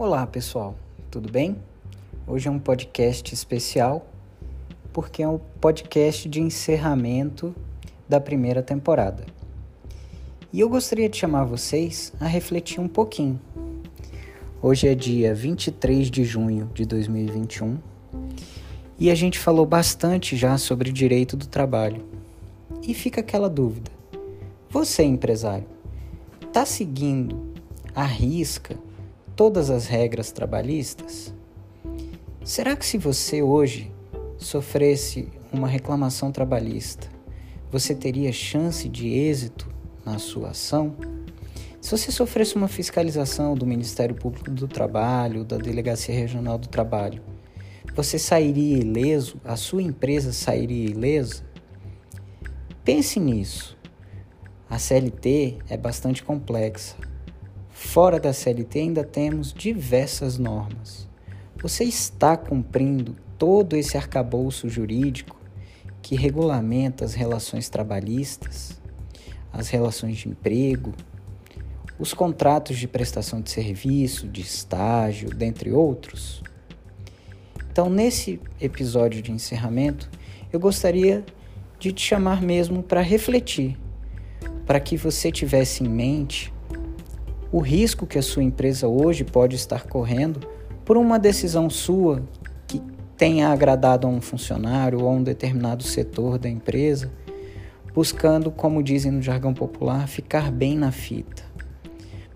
Olá pessoal, tudo bem? Hoje é um podcast especial porque é um podcast de encerramento da primeira temporada. E eu gostaria de chamar vocês a refletir um pouquinho. Hoje é dia 23 de junho de 2021 e a gente falou bastante já sobre direito do trabalho. E fica aquela dúvida: você, empresário, está seguindo a risca todas as regras trabalhistas? Será que se você hoje sofresse uma reclamação trabalhista, você teria chance de êxito na sua ação? Se você sofresse uma fiscalização do Ministério Público do Trabalho, da Delegacia Regional do Trabalho, você sairia ileso? A sua empresa sairia ilesa? Pense nisso. A CLT é bastante complexa. Fora da CLT ainda temos diversas normas. Você está cumprindo todo esse arcabouço jurídico que regulamenta as relações trabalhistas, as relações de emprego, os contratos de prestação de serviço, de estágio, dentre outros? Então, nesse episódio de encerramento, eu gostaria de te chamar mesmo para refletir, para que você tivesse em mente o risco que a sua empresa hoje pode estar correndo por uma decisão sua que tenha agradado a um funcionário ou a um determinado setor da empresa, buscando, como dizem no jargão popular, ficar bem na fita.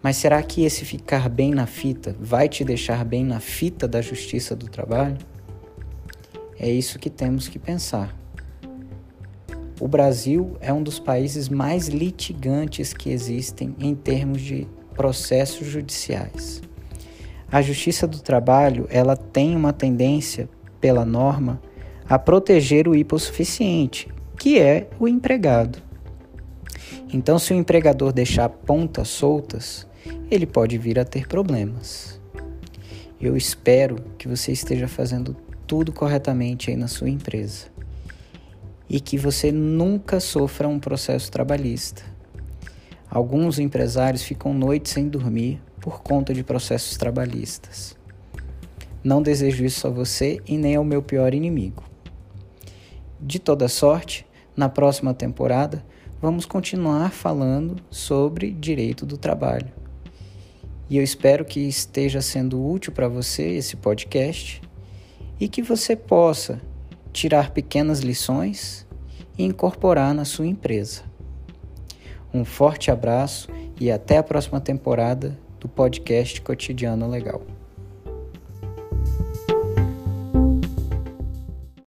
Mas será que esse ficar bem na fita vai te deixar bem na fita da justiça do trabalho? É isso que temos que pensar. O Brasil é um dos países mais litigantes que existem em termos de processos judiciais. A Justiça do Trabalho, ela tem uma tendência pela norma a proteger o hipossuficiente, que é o empregado. Então, se o empregador deixar pontas soltas, ele pode vir a ter problemas. Eu espero que você esteja fazendo tudo corretamente aí na sua empresa e que você nunca sofra um processo trabalhista. Alguns empresários ficam noites sem dormir por conta de processos trabalhistas. Não desejo isso a você e nem ao meu pior inimigo. De toda sorte, na próxima temporada, vamos continuar falando sobre direito do trabalho. E eu espero que esteja sendo útil para você esse podcast e que você possa tirar pequenas lições e incorporar na sua empresa. Um forte abraço e até a próxima temporada do podcast Cotidiano Legal.